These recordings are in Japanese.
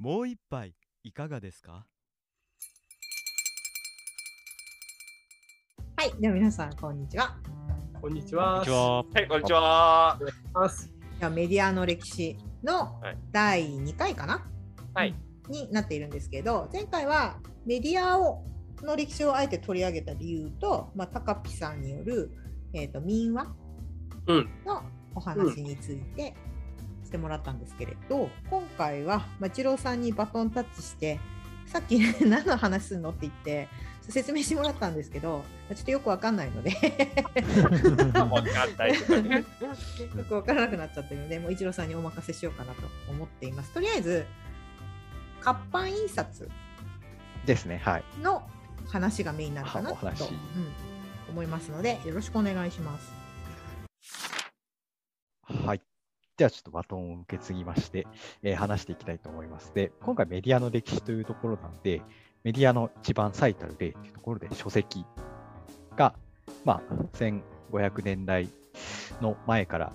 もう一杯いかがですか？はい、では皆さん、こんにちは。こんにちは。は。はい、こんにちは。ます。ではメディアの歴史のはい第2回かな、はい。になっているんですけど、前回はメディアをの歴史をあえて取り上げた理由と、まあ、高ピさんによる、えー、と民話うんのお話についてしてもらったんですけれど、今回は、まあ、一郎さんにバトンタッチして、さっき 何の話するのって言って、説明してもらったんですけど、ちょっとよくわかんないので。よくわからなくなっちゃってるので、もう一郎さんにお任せしようかなと思っています。とりあえず、活版印刷ですね。はい。の話がメインになるかなと、うん思いますので、よろしくお願いします。ではちょっとバトンを受け継ぎまして、えー話していきたいと思います。で、今回メディアの歴史というところなので、メディアの一番最たる例というところで書籍が、まあ、1500年代の前から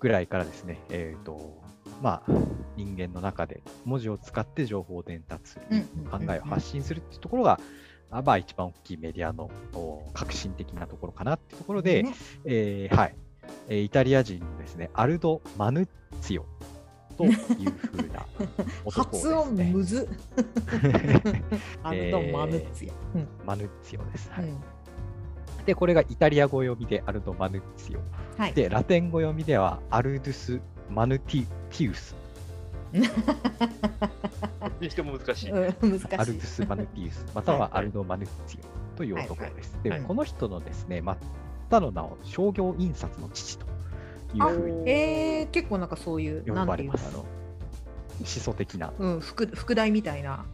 ぐらいからですね、えっ、と、まあ、人間の中で文字を使って情報を伝達する、考えを発信するっていうところが、あまあ、一番大きいメディアのお革新的なところかなっていうところで、ね。えーはい、えーイタリア人のですね、アルド・マヌッツィオというふうな 男です、ね。発音むずっ。アンドマヌッツィア。うんマヌッツィオです。はいうんで、これがイタリア語読みでアルド・マヌッツィオ。はい。で、ラテン語読みではアルドゥス・マヌティティウス。にしても難しい。うん難しい。アルドゥス・マヌティウス、またはアルド・マヌッツィオという男です。はいはいで、この人のですね、またの名を商業印刷の父というふうにえー、結構なんかそういう、呼ばれます。思想的な、う。うん、副副題みたいな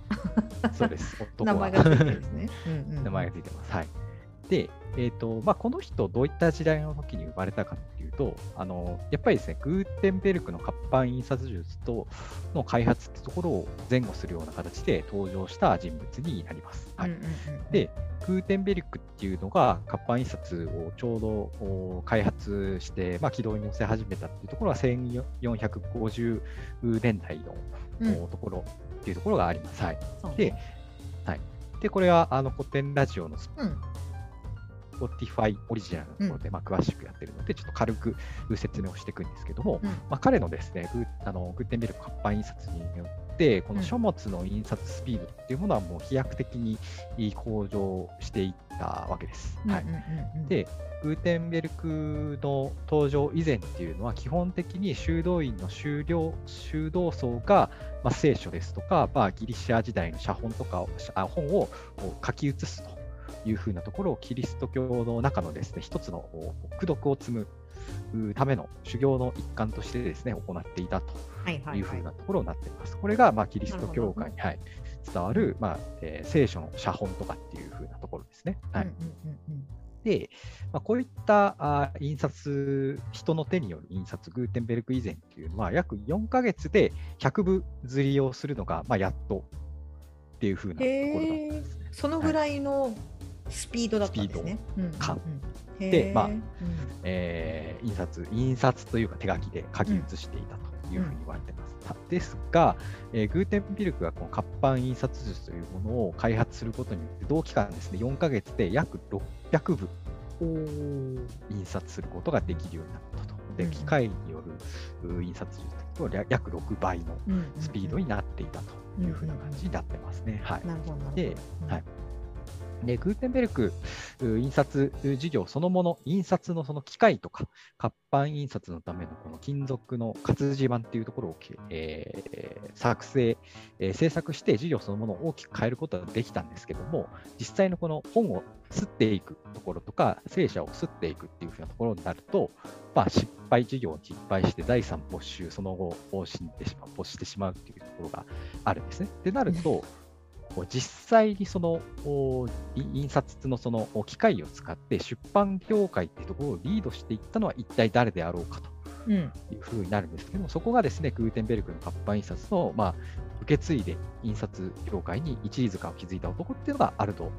そうです。男名は前がついてるんですね。うんうん名前がついてます。はい。で、えっ、と、まあ、この人、どういった時代の時に生まれたかっていうと、あの、やっぱりですね、グーテンベルクの活版印刷術との開発ってところを前後するような形で登場した人物になります。はい。うんうんうんで、グーテンベルクっていうのが活版印刷をちょうどお開発して、まあ、軌道に乗せ始めたっていうところは1450年代の、ところっていうところがあります。はい。そうねでで、これはあの古典ラジオのうん、Spotify オリジナルのところで、まあ、詳しくやってるので、ちょっと軽く説明をしていくんですけども、うん。まあ、彼のですね、グーあのグーテンベルク活版印刷によって、こうん。の書物の印刷スピードっていうものはもう飛躍的に向上していったわけです。はい。で、グーテンベルクの登場以前っていうのは、基本的に修道院の修了修道僧が、まあ、聖書ですとか、まあ、ギリシア時代の写本とかをあ本を書き写すというふうなところをキリスト教の中のですね一つの功徳を積むうための修行の一環としてですね行っていたとはいはいいうはいふうなところになっています。これが、まあ、キリスト教会に、はい、伝わる、まあえー聖書の写本とかっていうふうなところですね。はいうんうんうんうんで、まあ、こういったあ印刷、人の手による印刷、グーテンベルク以前っていうのは、約4ヶ月で100部釣りをするのが、まあ、やっとっていうふうなところだったんですね。そのぐらいのスピードだったんですね。うんうんうん。感へー。でまあうん。えー印刷、印刷というか手書きで書き写していたというふうに言われてます。たですが、えーグーテンベルクがこの活版印刷術というものを開発することによって、同期間ですね、4ヶ月で約600部印刷することができるようになったと。で、うん機械によるう印刷術と約6倍のうんうんスピードになっていたというふうな感じになってますね。はい。でうん。はいで、グーテンベルク印刷事業そのもの、印刷のその機械とか、活版印刷のためのこの金属の活字版っていうところを、えー作成、えー制作して事業そのものを大きく変えることができたんですけども、実際のこの本を刷っていくところとか、聖書を刷っていくっていうふうなところになると、まあ、失敗事業に失敗して財産没収、その後、死んでしまう、没してしまうっていうところがあるんですね。ってなると、実際にその印刷のそのお機械を使って出版業界っていうところをリードしていったのは一体誰であろうかと。うん。いうふうになるんですけども、そこがですね、グーテンベルクの活版印刷の、まあ、受け継いで印刷業界に一里塚を築いた男っていうのがアルド・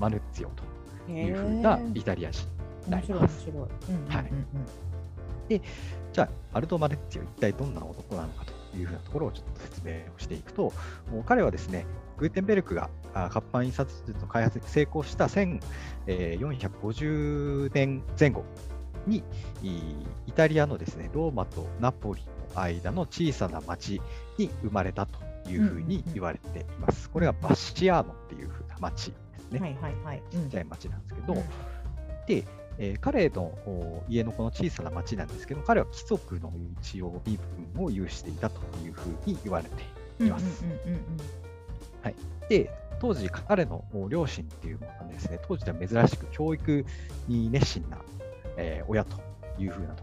マヌッツィオというふうなイタリア人になります。白い。うんうんうんはい。じゃあ、アルド・マヌッツィオ一体どんな男なのかというふうなところをちょっと説明をしていくと、もう彼はですね、グーテンベルクがあ活版印刷術の開発に成功した1450年前後に、いイタリアのですね、ローマとナポリの間の小さな町に生まれたというふうに言われています。これがバッシアーノっていうふうな町ですね。はいはいはい。ちっちゃい町なんですけど、うんで、えー彼のお家のこの小さな町なんですけど、彼は貴族の一応身分を有していたというふうに言われています。うんうんうんうんで、当時、彼のお両親っていうのはですね、当時では珍しく教育に熱心な、えー親というふうなと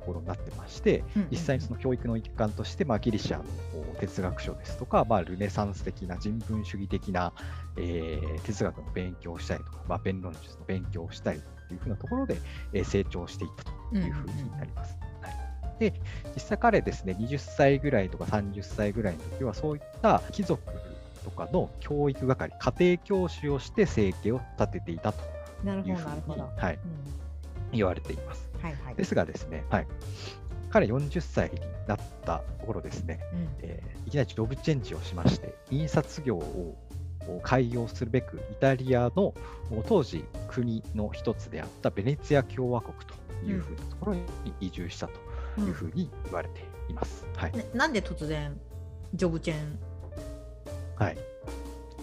ころになってまして、実際にその教育の一環として、まあ、ギリシャのお哲学書ですとか、まあ、ルネサンス的な人文主義的な、えー哲学の勉強をしたりとか、まあ、弁論術の勉強をしたりというふうなところで、えー成長していったというふうになります。はいで、実際彼ですね、20歳ぐらいとか30歳ぐらいの時は、そういった貴族とかの教育係、家庭教師をして生計を立てていたとなるほいうふうに。はい、うん言われています。はいはい。ですがですね、はい、彼40歳になったところですね、うんえーいきなりジョブチェンジをしまして、印刷業をを開業するべく、イタリアのお当時国の一つであったベネツィア共和国というふうなところに移住したというふうに言われています。はいねなんで突然ジョブチェーンはい、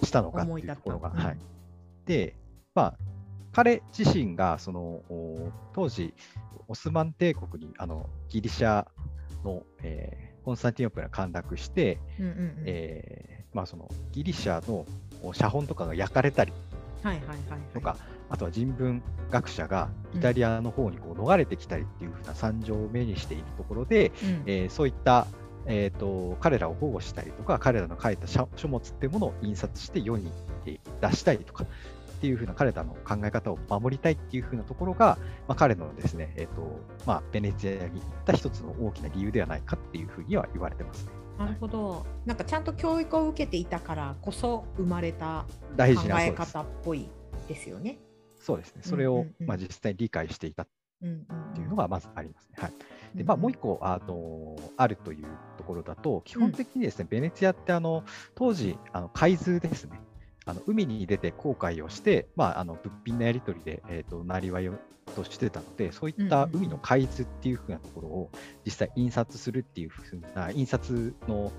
したのかって思いうところが。うん。はい、で、まあ、彼自身がそのお当時、オスマン帝国にあのギリシャの、えーコンスタンティノープルが陥落して、うんうんうん。えーまあ、そのギリシャのお写本とかが焼かれたりとか、あとは人文学者がイタリアの方にこう逃れてきたりっていうふうな惨状を目にしているところで、うん。えーそういった、えー、と彼らを保護したりとか、彼らの書いた書書物っていうものを印刷して世にえー出したりとかっていうふうな彼らの考え方を守りたいっていうふうなところが、まあ、彼のですね、えーとまあ、ベネツィアに行った一つの大きな理由ではないかっていうふうには言われてますね。なるほど。なんかちゃんと教育を受けていたからこそ生まれた大考え方っぽいですよね。そうですね。それを、うんうんうんまあ、実際に理解していたっうんうんていうのがまずありますね。はい。で、まあ、もう一個、あの、あるというところだと、基本的にですね、ベネツィアって、あの、当時、あの、海図ですね。あの海に出て航海をして、まあ、あの物品のやり取りで、えー、となりわいをとしてたので、そういった海の海図っていうふうなところを実際印刷するっていうふうな印刷の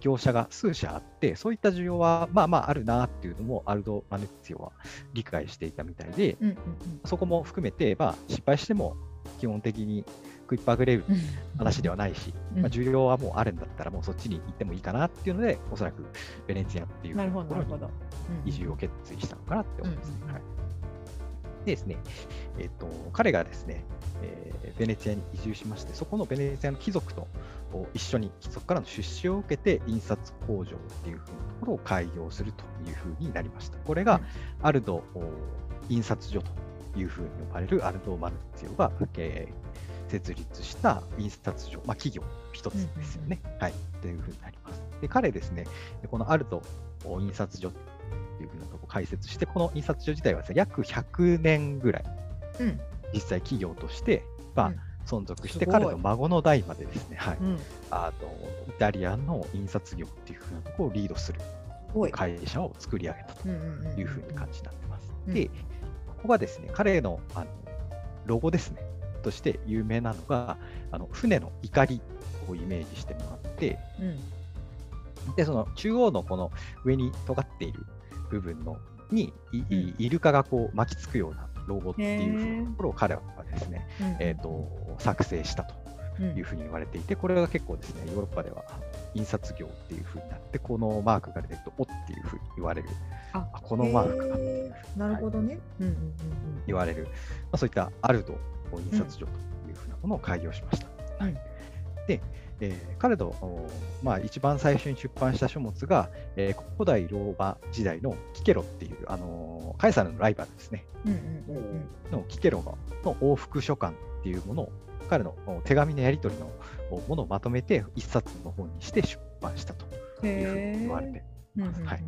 業者が数社あって、そういった需要はまあまああるなっていうのもアルド・マネッツィオは理解していたみたいで、うんうんそこも含めて、まあ、失敗しても基本的に食いっぱぐれるうん。話ではないし、うん。まあ、需要はもうあるんだったら、もうそっちに行ってもいいかなっていうので、おそらくベネツィアっていうところに。移住を決意したのかなって思います。ね。はい、でですね、えっと、彼がですね、えーベネツィアに移住しまして、そこのベネツィアの貴族とお一緒に貴族からの出資を受けて、印刷工場っていうふうなところを開業するというふうになりました。これがアルドお印刷所というふうに呼ばれるアルド・マルツィオが、えー設立した印刷所、まあ、企業一つですよね。はい。というふうになります。で、彼ですね、このアルド印刷所いうふうなところを開設して、この印刷所自体はですね、約100年ぐらい、うん。実際企業として、まあうん。存続して、彼の孫の代までですね、はい、うん。あのイタリアの印刷業っていうふうなところをリードする。会社を作り上げたというふうに感じになってます。うん。で、ここがですね、彼のあのロゴですね、として有名なのが、あの船の怒りをイメージしてもらって、うん。で、その中央のこの上に尖っている部分のに、イルカがこう巻きつくようなロゴっていうふうへーなところを彼はですね、うんえー、と作成したとうんいうふうに言われていて、これが結構ですね、ヨーロッパでは印刷業っていうふうになって、このマークが出ると、おっていうふうに言われる、ああこのマークかってへーなるほどね。うんうんうん言われる、まあ、そういったアルド印刷所というふうなものを開業しました。うん。はい。で、えー彼の、おまあ、一番最初に出版した書物が、えー古代ローマ時代のキケロっていう、あのーカエサルのライバルですね、うんうんのキケロのの往復書簡っていうものを、彼のお手紙のやり取りのおものをまとめて一冊の本にして出版したというふうに言われています。はい。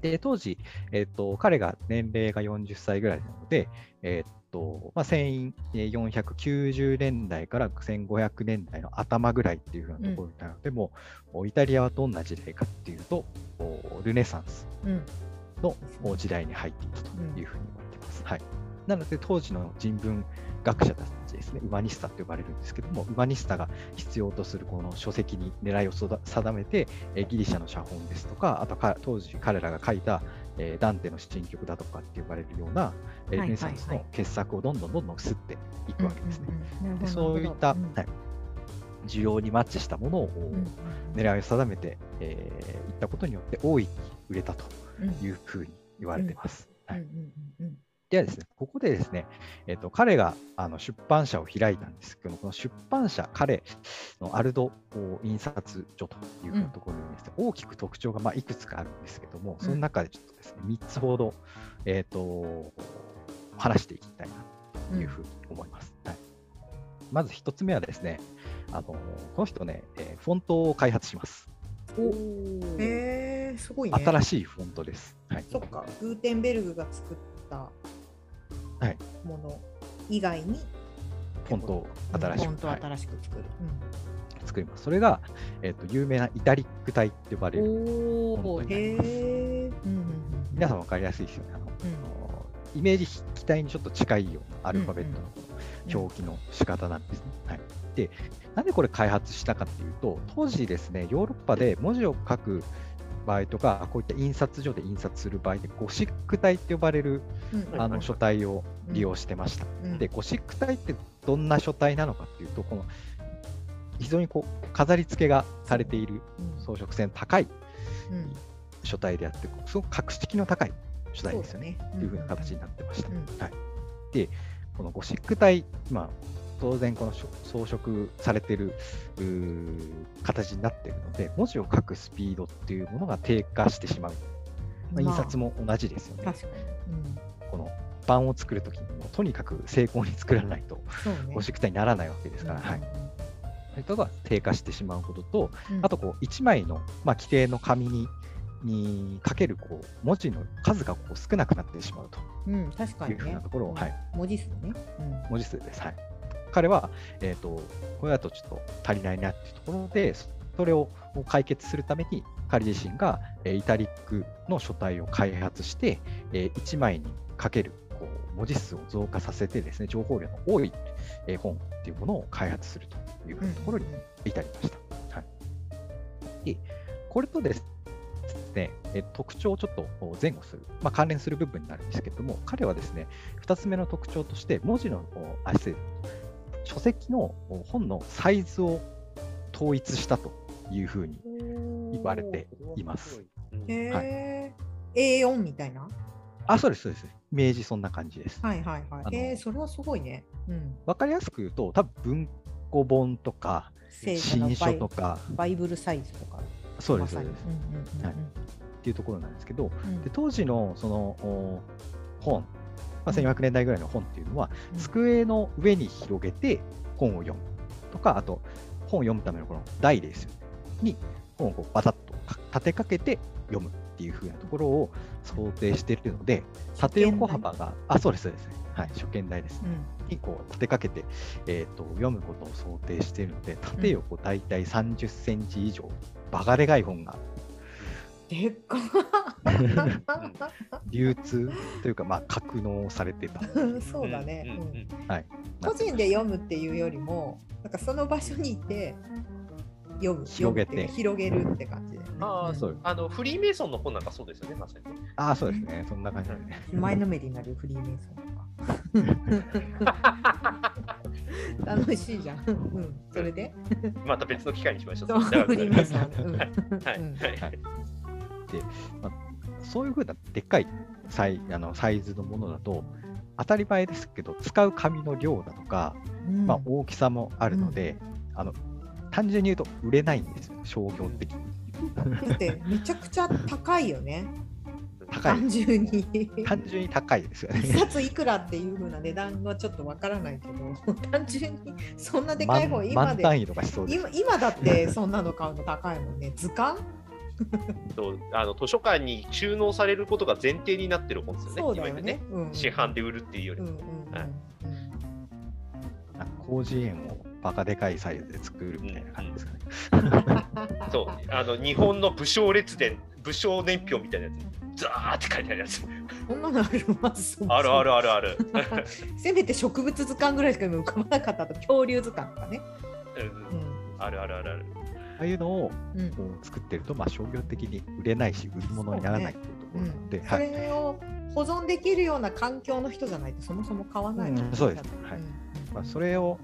で、当時、えっと彼が年齢が40歳ぐらいなので、えっとまあ、船員えー490年代から1500年代の頭ぐらいっていうふうなところになる。ので、もうイタリアはどんな時代かっていうと、おルネサンスうん。のお時代に入っていたというふうに言われています。はい、なので当時の人文学者たちですね、ウマニスタと呼ばれるんですけども、ウマニスタが必要とするこの書籍に狙いを定めて、えーギリシャの写本ですとか、あとか当時彼らが書いた、えーダンテの新曲だとかって呼ばれるような、えーはいルネサンスの傑作をどんどんどんどん吸っていくわけですね。でそういった、はい、需要にマッチしたものを、狙いを定めて、えーいったことによって大いに売れたというふうに言われています。はいではですね、ここでですね、えっと彼があの出版社を開いたんですけども、この出版社、彼のアルド印刷所というふうなところにですね、大きく特徴がまあいくつかあるんですけども、その中でちょっとですね、3つほど、えっと話していきたいなというふうに思います。はい、まず1つ目はですね、あのこの人ね、えーフォントを開発します。おへえすごいね。新しいフォントです。はい、そっか、グーテンベルグが作ったはいもの以外に、フォントを新しく、フォントをはい新しく作る。作ります。それが、えっと有名なイタリック体って呼ばれるお。へえ。うんうんうん皆さん分かりやすいですよね。あのうんイメージ筆記体にちょっと近いようなアルファベットのうん表記の仕方なんですね。はい、で、なんでこれ開発したかっていうと、当時ですね、ヨーロッパで文字を書く場合とか、こういった印刷所で印刷する場合で、ゴシック体って呼ばれるうん。あの書体を利用してました。うん。で、ゴシック体ってどんな書体なのかっていうと、この非常にこう飾り付けがされているうん。装飾性の高いうん。書体であって、すごく格式の高い書体ですよね。ね。というふうな形になってました。うん。はい、で、このゴシック体、まあ、当然この装飾されている形になっているので、文字を書くスピードっていうものが低下してしまう。まあ、印刷も同じですよね。確かに。うんこの版を作るときにも、とにかく精巧に作らないと。ゴシック体にならないわけですから、はい。そういったことが低下してしまうことと、あとこう1枚の、まあ、規定の紙ににかけるこう文字の数がこう少なくなってしまうとうん、うん、確かにねいうふうな。ところを、はい、文字数ね。うん文字数です。はい、彼は、えーと、これだとちょっと足りないなっていうところで、それを解決するために、彼自身が、えーイタリックの書体を開発して、え1枚にかけるこう文字数を増加させてですね、情報量の多い、えー本っていうものを開発するというところに至りました。はい、でこれとですね、えー特徴をちょっと前後する、まあ、関連する部分になるんですけれども、彼はですね、2つ目の特徴として、文字の、おあ失礼書籍のお本のサイズを統一したというふうに言われています。へえ、A4 みたいな？あ、そうです、そうです。イメージそんな感じです。はいはいはい。え、それはすごいね。うん。わかりやすく言うと、多分文庫本とか、新書とか、バイブルサイズとか。そうです、そうです。はいっていうところなんですけど、うんで当時のそのお本、まあ、1400年代ぐらいの本っていうのは、うん。机の上に広げて本を読む。とか、あと本を読むためのこの台ですよ、に本をこうバタッとか立てかけて読むっていう風なところを想定しているので、縦横幅が、あ、そうです、そうです。はい、初見台です。うん。にこう立てかけて、えー、と読むことを想定しているので、縦横大体30センチ以上、バカでかい本がでっか流通というか、まあ、格納されてた。そうだね、うんはい、個人で読むっていうよりもなんかその場所にいて読む。広げて。広げるって感じで、ね、ああ、ん。そう。あのフリーメイソンの本なんかそうですよね、まさに。ね。ああ、そうですね。そんな感じでね。前のめりになるフリーメイソンとか。楽しいじゃん、うん、それで？また別の機会にしましょう。そうフリーメイソン、うん。はい。はい。うん。はいはいそういうふうなでっかいサイあのサイズのものだと、当たり前ですけど、使う紙の量だとか、うんまあ、大きさもあるので、あの単純に言うと売れないんですよ、商業的に。だってめちゃくちゃ高いよね高い単純に単純に高いですよね。一冊いくらっていう風な値段はちょっとわからないけど単純にそんなでかい本万今で。今今だってそんなの買うの高いもんね図鑑 あの図書館に収納されることが前提になってる本ですよね。そうだよいわゆるね。うん市販で売るっていうよりも。広辞苑をバカでかいサイズで作るみたいな感じですかね。そうあの日本の武将列伝、武将年表みたいなやつ、ザーって書いてあるやつ。そんなのあるまずそもそもあるあるあるある。せめて植物図鑑ぐらいしか今浮かばなかったと恐竜図鑑とかね。うんうんあるあるあるある。ああいうのをうん。こう作ってると、まあ、商業的に売れないし、売り物にならないっていうところなので、そはい。れを保存できるような環境の人じゃないとそもそも買わない。うんそうです。はい。うん。まあ、それを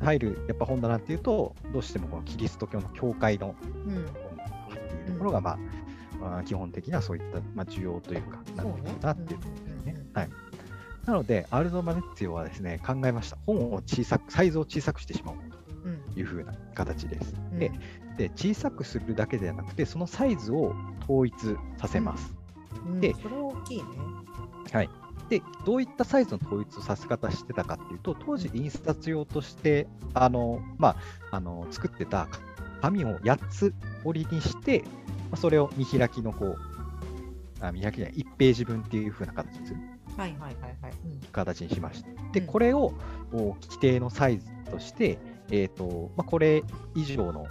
入るやっぱ本棚っていうと、どうしてもこのキリスト教の教会のうん。本っていうところが、まあまあ、基本的にはそういった、まあ、需要というか、なってるなっていうところですね。うんはい、なので、アルド・マネッツィオはですね、考えました。本を小さく、サイズを小さくしてしまおう。うんというふうな形です。うんでで、小さくするだけではなくて、そのサイズを統一させます。うんでそれは大きいね。はい。で、どういったサイズの統一をさせ方してたかっていうと、当時印刷用として、あの、まあ、あの、作ってた紙を8つ折りにして、まあそれを見開きのこう、あ見開きじゃない、1ページ分っていう風な形にするはいはいはいはい。うん形にしました。で、うんこれをお規定のサイズとして、えっ、と、まあ、これ以上の、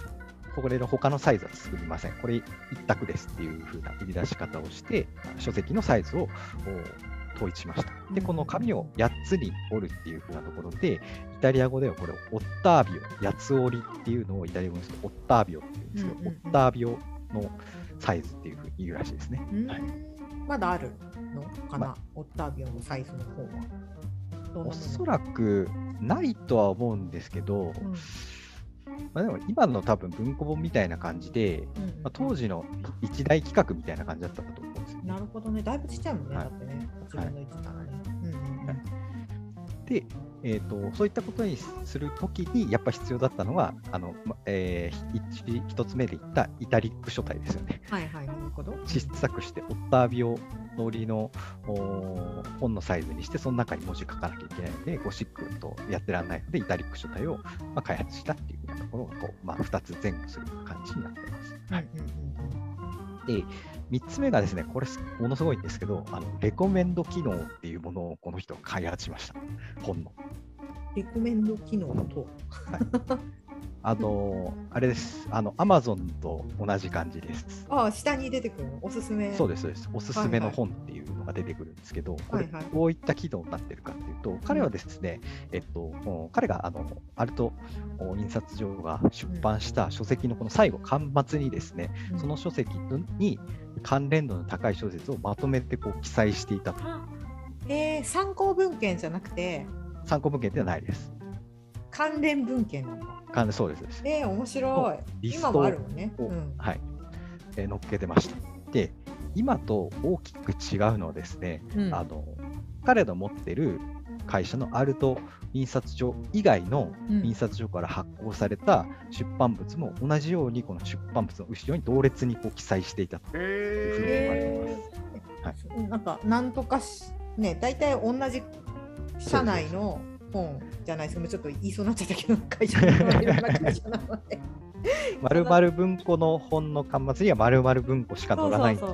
これの他のサイズは作りません。これ一択ですっていう風な売り出し方をして、書籍のサイズをお統一しました。で、この紙を8つに折るっていう風なところで、イタリア語ではこれをオッタービオ、8つ折りっていうのをイタリア語にするとオッタービオっていうんですけど、うんうんうんオッタービオのサイズっていう風に言うらしいですね。うんはいまだあるのかな、まオッタービオのサイズの方は。おそらくないとは思うんですけど、うんまあ、でも今の多分文庫本みたいな感じで、うんうんまあ、当時の一大企画みたいな感じだったかと思うんですよね。なるほどね。だいぶちっちゃいもんね。はいだってね。8分の1からね。うんうんうんはいで、えーと、そういったことにするときにやっぱ必要だったのが、あのまえー一一つ目で言ったイタリック書体ですよね。はいはい。なるほど。小さくして、オッタービオ通りの本のサイズにして、その中に文字書かなきゃいけないので、ゴシックとやってらんないので、イタリック書体を、まあ、開発したっていうところがこう、まあ、2つ前後する感じになってます。はいうんうんうんで、3つ目がですね、これ、ものすごいんですけど、あのレコメンド機能っていうものをこの人は開発しました。本の。レコメンド機能と。あの、あれです。あの、アマゾンと同じ感じです。ああ、下に出てくるの？おすすめ。そうです、そうです。おすすめのはいはい本っていうのが出てくるんですけど、これはいはいどういった機能になってるかっていうと、彼はですね、えっと、彼があのアルトお印刷所が出版した書籍のこの最後、巻末にですね、うんその書籍に関連度の高い小説をまとめてこう記載していたと。あえー、参考文献じゃなくて？参考文献ではないです。関連文献なんだ。関そうですそうです。えー、面白い。リストを今もあるもんね。を、うんはい、えー載っけてました。で、今と大きく違うのはですね、うんあの彼の持ってる会社のアルト印刷所以外のうん印刷所から発行された出版物も同じようにこの出版物の後ろに同列にこう記載していたというふうに言われています。はいなんかなんとかしね大体同じ社内の本じゃないです。ちょっと言いそうになっちゃったけど会社のいろんな会社なので 〇〇文庫の本の巻末には〇〇文庫しか載らないんじゃ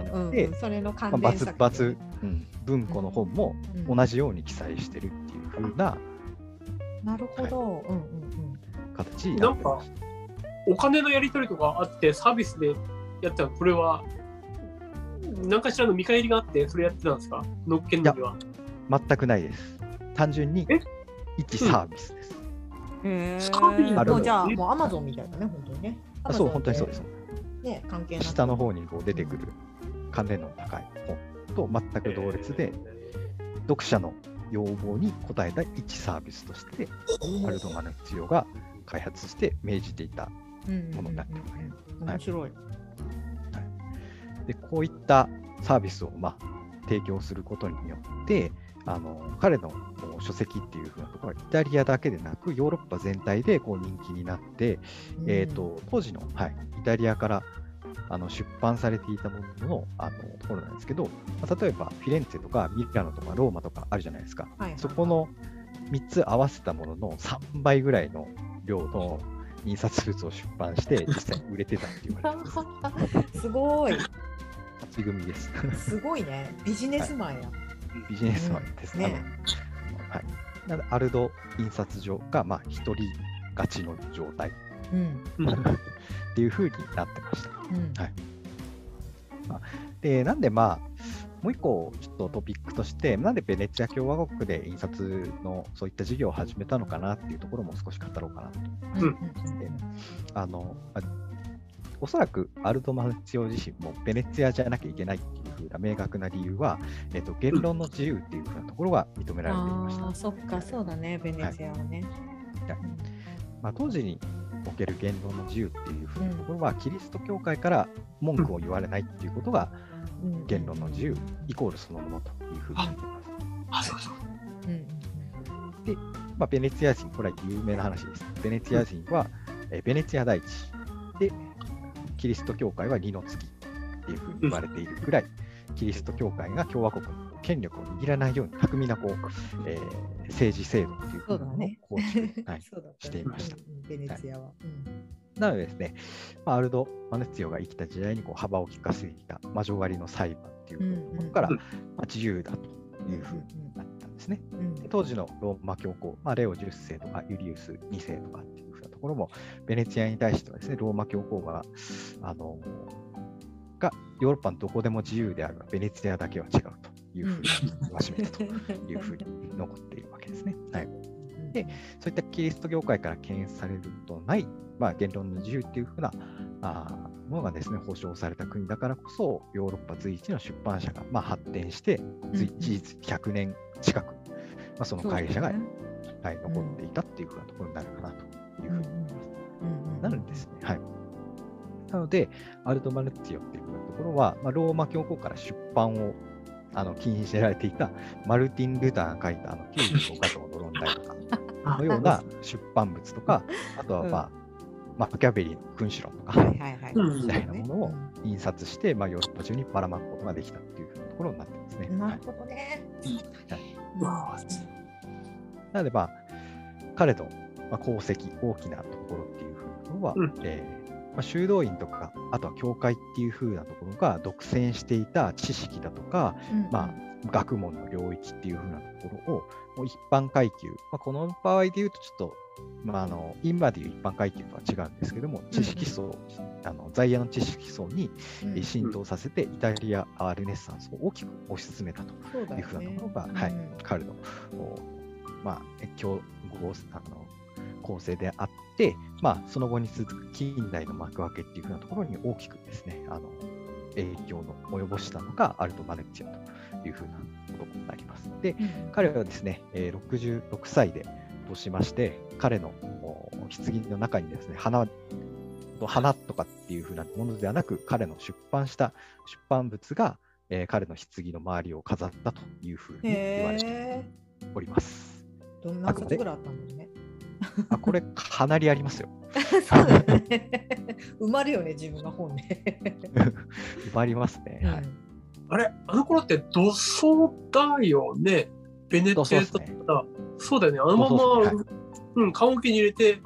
それの関まあ、バツ連作バツ、うん、文庫の本もうん。同じように記載してるっていう風ななるほど、うんうん形になってます。お金のやり取りとかあって、サービスでやったら、これは、何かしらの見返りがあって、それやってたんですか？乗っけんのには。全くないです。単純にえ？一サービスです。うん。へスカービィーあるもうじゃあもうアマゾンみたいなね本当にね。あそう、本当にそうです。ね関係下の方にこう出てくる関連の高い本と全く同列で、読者の要望に応えた一サービスとして、アルドマネツヨが開発して命じていたものになってます。うん面白い。で、こういったサービスを、まあ、提供することによって、あの彼の書籍っていう風なところはイタリアだけでなくヨーロッパ全体でこう人気になって、えー、と当時の、はい、イタリアからあの出版されていたもののあのところなんですけど、まあ例えばフィレンツェとかミラノとかローマとかあるじゃないですか、はいはいそこの3つ合わせたものの3倍ぐらいの量の印刷物を出版して、実際に売れてたって言われてます。すごい。勝ち組です。すごいね。ビジネスマンや。ビジネスマンですね。ねあのはい、なのでアルド印刷所が、まあ、一人勝ちの状態うん。う んっていうふうになってました。うん。はいで、なんでまあ、もう一個ちょっとトピックとして、なんでベネツィア共和国で印刷のそういった事業を始めたのかなっていうところも少し語ろうかなと。うんあのまあおそらくアルドマルチオ自身もベネツィアじゃなきゃいけないっていうふうな明確な理由は、えっと言論の自由っていうふうなところが認められていました。ああ、そっか、そうだね、ベネツィアはね。まあ、当時における言論の自由っていうふうなところは、キリスト教会から文句を言われないっていうことがうん言論の自由イコールそのものというふうに言っています。あ、そうそう。うんまあ、ベネツィア人、これは有名な話です。ベネツィア人は、えーベネツィア大地で、キリスト教会は二の次っていうふうに言われているくらい、キリスト教会が共和国の権力を握らないように巧みなこう、えー政治制度っていうふうなものを構築、はい、していましたベネツィアは。なのでですね、まあ、アルド・マネツィオが生きた時代にこう幅を利かせていた魔女狩りの裁判っていうものから、うんまあ、自由だというふうになったんですね。当時のローマ教皇、まあ、レオ10世とかユリウス2世とかっていうふうなところも、ベネツィアに対してはですね、ローマ教皇が、あのがヨーロッパのどこでも自由であるが、ベネツィアだけは違うというふうに言わしめたというふうに残っているわけですね。はい、でそういったキリスト教会から敬遠されることのない、まあ、言論の自由っていうふうなあーものがですね、保障された国だからこそ、ヨーロッパ随一の出版社が、まあ、発展して、事実100年近く、まあ、その会社が、はい、残っていたっていうふうなところになるかなというふうに思います。なのでですね、はい。なので、アルトマルツィオっていうところは、まあ、ローマ教皇から出版をあの禁止されていた マルティン・ルターが書いたあの95画像の論題とかのような出版物とか、あとは、まあマキャベリーの君主論とかみたいなものを印刷して、まあ、ヨーロッパ中にばらまくことができたっていうふうなところになってますね。なるほどね。うわなので、まあ、彼の、まあ、功績、大きなところっていうふうなところは、うん。えーまあ、修道院とか、あとは教会っていうふうなところが独占していた知識だとか、まあ、学問の領域っていうふうなところを、もう一般階級、まあ、この場合で言うとちょっと、まあ、あの今でいう一般階級とは違うんですけども、知識層、あの在野の知識層に浸透させて、イタリアルネッサンスを大きく推し進めたというふうなところが、ね。はいうん、彼の、おまあ、え共合あの構成であって、まあ、その後に続く近代の幕開けっていうふうなところに大きくですね、あの影響の及ぼしたのがアルト・マネッチアというふうなことになります。で、うん彼はですね、えー66歳でとしまして、彼のお棺の中にですね、花と花とかっていう風なものではなく、彼の出版した出版物が、えー彼の棺の周りを飾ったというふうに言われてへおります。え。どんな冊ぐらいあったんだろうね。あこれ、かなりありますよ。そうだよね。埋まるよね、自分が本で。埋まりますね。はい。あれあの頃って土葬だよね。ベネチアだった。ねそうだよね。あのまそうそうそうま、うん、棺桶に入れて埋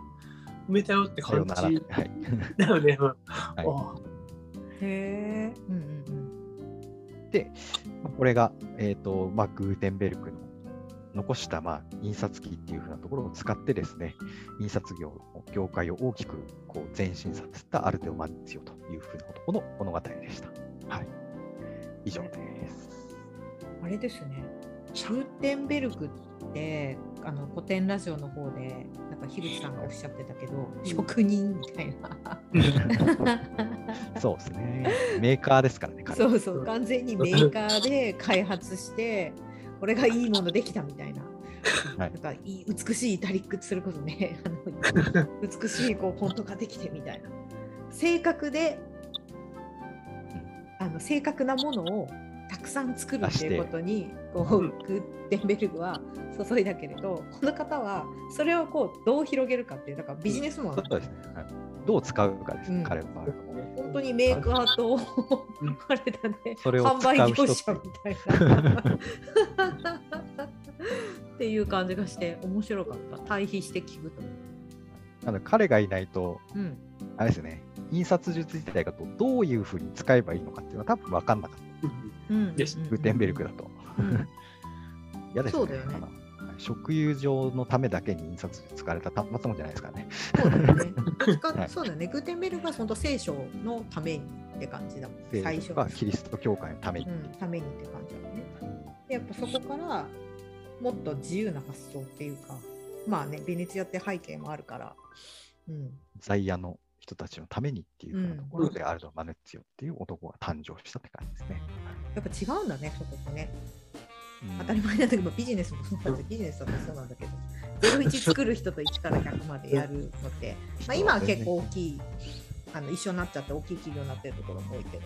めたよって感さよなら。はいじ。だよね。うんはいあへえ。うんうんまあこれが、えーとまあ、グーテンベルクの残した、まあ、印刷機っていうふうなところを使ってですね、印刷業の業界を大きくこう前進させたアルテオマンツィオというふうな男の物語でした。はい。以上です。あれですね。シューテンベルクってあの古典ラジオの方でなんか樋口さんがおっしゃってたけど、職人みたいな。そうですね。メーカーですからね、そうそう完全にメーカーで開発してこれがいいものできたみたいな。はいなんかいい美しいイタリックすることねあの美しいこうフォントができてみたいな正確であの正確なものをたくさん作るっていうことにこううんグッテンベルグは注いだけれどこの方はそれをこうどう広げるかっていうだからビジネスマンそうですね。はいどう使うかですね、うん彼は。本当にメーカーとうんあれだねそれを販売業者みたいな。っていう感じがして面白かった。対比して聞くと。なので彼がいないと、うん。あれですよね、印刷術自体がどどういうふうに使えばいいのかっていうのは多分分かんなかった。うんです。グーテンベルクだと。うん。嫌ですそうだよねあの食友上のためだけに印刷術使われたたまったもんじゃないですからね。そうだよね。そうだよね。グーテンベルクは本当聖書のためにって感じだもん。最初聖書がキリスト教会のために。うん、ためにって感じだもんね。で、やっぱそこからもっと自由な発想っていうか、まあね、ベネツィアって背景もあるから、うん、在野の人たちのためにっていうところで、アルド・マネッツィオっていう男が誕生したって感じですね。やっぱ違うんだね、そことね。うん当たり前なんだけど、ビジネスもそうなんだビジネスだってそうなんだけど、01作る人と1から100までやるのって、まあ、今は結構大きい、あの一緒になっちゃって大きい企業になってるところも多いけど、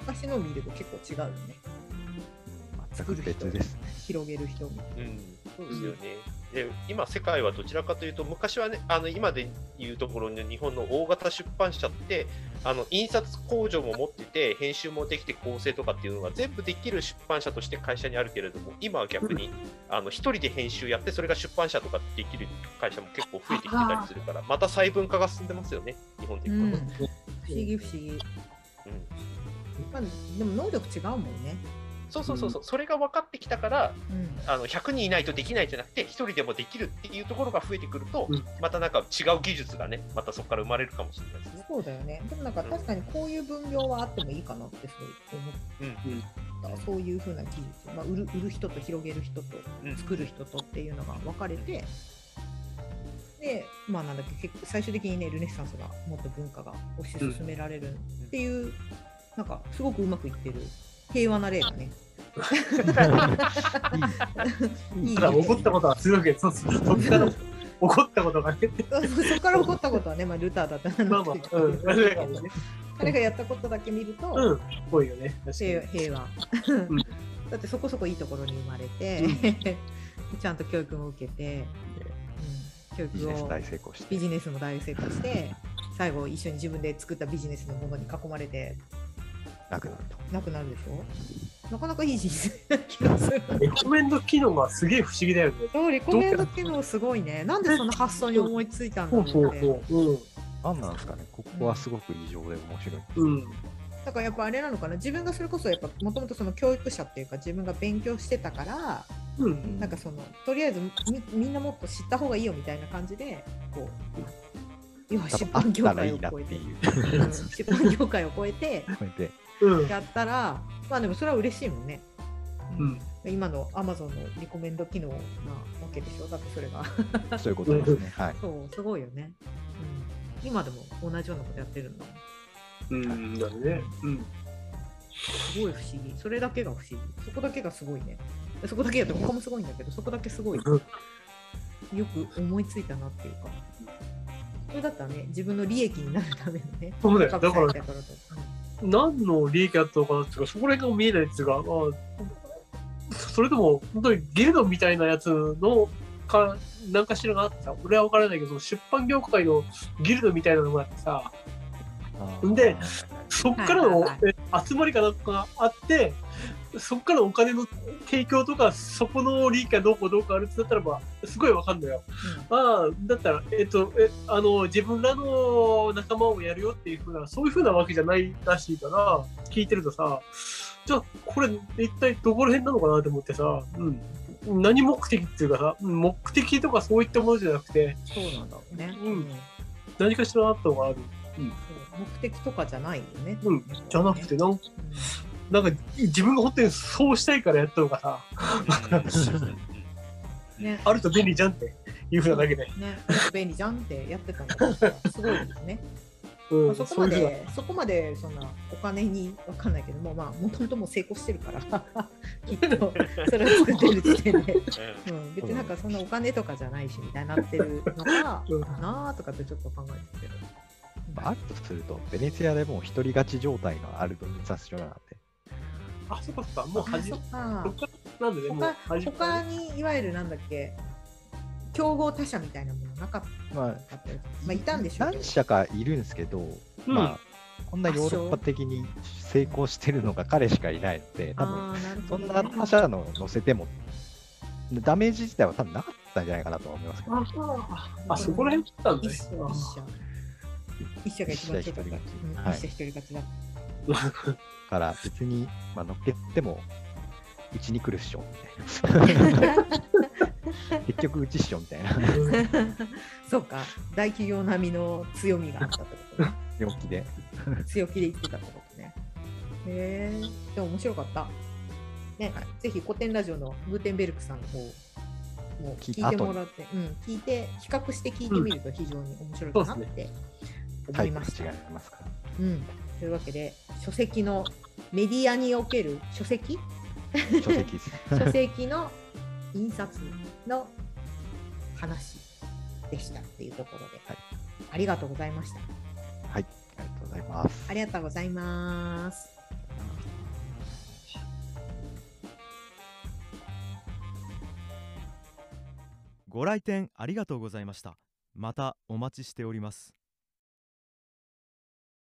昔のを見ると結構違うよね。全く別ですね。広げる人みたいな。うん、そうですよね。で今、世界はどちらかというと、昔はね、あの今でいうところの日本の大型出版社って、あの印刷工場も持ってて、編集もできて、構成とかっていうのが全部できる出版社として会社にあるけれども、今は逆にあの一人で編集やって、それが出版社とかできる会社も結構増えてきてたりするから、また細分化が進んでますよね、日本でうん、いうと。不思議不思議。うんまあ、でも能力違うもんね。そうそうそうそう、それが分かってきたから、うん。あの100人いないとできないじゃなくて、1人でもできるっていうところが増えてくると、うん。またなんか違う技術がね、またそこから生まれるかもしれないですね。そうだよね。でもなんか確かにこういう分業はあってもいいかなってそう思うん。った。そういうふうな技術。まあ、売る売る人と広げる人とうん。作る人とっていうのが分かれて、で、まあなんだっけ、結最終的にね、ルネッサンスがもっと文化が推し進められるっていう、なんかすごくうまくいってる平和な例がね。ただ怒ったことはするわけです。そうそっから怒ったことがね。そこから起こったことはね、まあ、ルターだったんまあまあ、うん。彼がやったことだけ見ると、うん。多い。よね。平平和、んだってそこそこい。いところに生まれて、ちゃんと教育も受けて、うん、教育をビ。ジネスも大成功して最後一緒に自分で作ったビジネスのものに囲まれてなくなると。なくなるでしょ？なかなかいい人生な気がする。に。レコメンド機能がすげえ不思議だよね。そうリコメンド機能すごいね。なんでその発想に思いついたんだそうろうって。そうそう。何なんですかね、ここはすごく異常で面白い。うん。うん。だからやっぱあれなのかな自分がそれこそやっぱもともとその教育者っていうか自分が勉強してたからうん。なんかそのとりあえずみみんなもっと知った方がいいよみたいな感じでこう要は出版業たらいいなっ界を超えてていう。うん出版業界を超えて。やったらまあでもそれは嬉しいもんね。うん。今のアマゾンのリコメンド機能なわけでしょ？だってそれが。そういうことですね。はい。そうすごいよね、うん、今でも同じようなことやってるんだ。うん。だね。うん。すごい不思議。それだけが不思議。そこだけがすごいね。そこだけやって他もすごいんだけどそこだけすごいようん。く思いついたなっていうか。それだったらね自分の利益になるためのね。そうだよ。だたからと何の利益あったのかなっていうか、そこら辺が見えないっていうか、まあ、それとも本当にギルドみたいなやつのか、なんかしらがあってさ、俺は分からないけど、出版業界のギルドみたいなのがあってさ、んでそっからの、集まりかなんかがあって、そっからお金の提供とか、そこの利益がどうこうどうかあるってなったらば、すごいわかんないよ。ああ、だったら、えっと、え、あの、自分らの仲間をやるよっていうふうな、そういうふうなわけじゃないらしいから、聞いてるとさ、じゃあ、これ、一体どこら辺なのかなと思ってさ、うん。何目的っていうかさ、うん目的とかそういったものじゃなくて、そうなんだろうね、うん。何かしらあったのがある。そう目的とかじゃないよね、うん。じゃなくて、な。ん。うなんか、自分が本当にそうしたいからやったのがさ、ん。ね あると便利じゃんっていうふうなだけで。ね。便利じゃんってやってたのがすごいですね。うん、まあそこま。で、そこまでそんなお金にわかんないけども、まあ、もともともう成功してるから、きっとそれを作ってる時点で、うん、別になんかそんなお金とかじゃないしみたいになってるのかうんなあとかってちょっと考えてたけど。あるとすると、ベネツィアでもう一人勝ち状態のあると印刷所なんで、あ、そっかそっか、もうあ始そっかそっか。らなんでね、もう他始め他にいわゆるなんだっけ、競合他社みたいなものなかっまあ、た。って、まあ、いたんでしょうけ何ど。社かいるんですけど、うん。まあ、こんなヨーロッパ的に成功してるのが彼しかいないので、多分あーなるほそんどねな他社の乗せても、ダメージ自体は多分なかっったんじゃないかなと思いますけど。ああ、そこら辺だったんだね。一社一社一社が一番強かった。一社一人勝ち。うんはい。一社一人勝ちだった。から別に、まあ、乗っけても、うちに来るっしょ、みたいな。結局うちっしょ、みたいな。そうか、大企業並みの強みがあったってことね。陽気で。強気で言ってたってことね。へえ、でも面白かった。ね、はいぜひ古典ラジオのグーテンベルクさんの方も聞いてもらって、うん、聞いて、比較して聞いてみると非常に面白いかなって思いました。違いますから。うん、というわけで、書籍のメディアにおける書籍？書籍。書籍の印刷の話でしたっていうところで、はいありがとうございました。はい、ありがとうございます。ありがとうございます。ご来店ありがとうございましたまたお待ちしております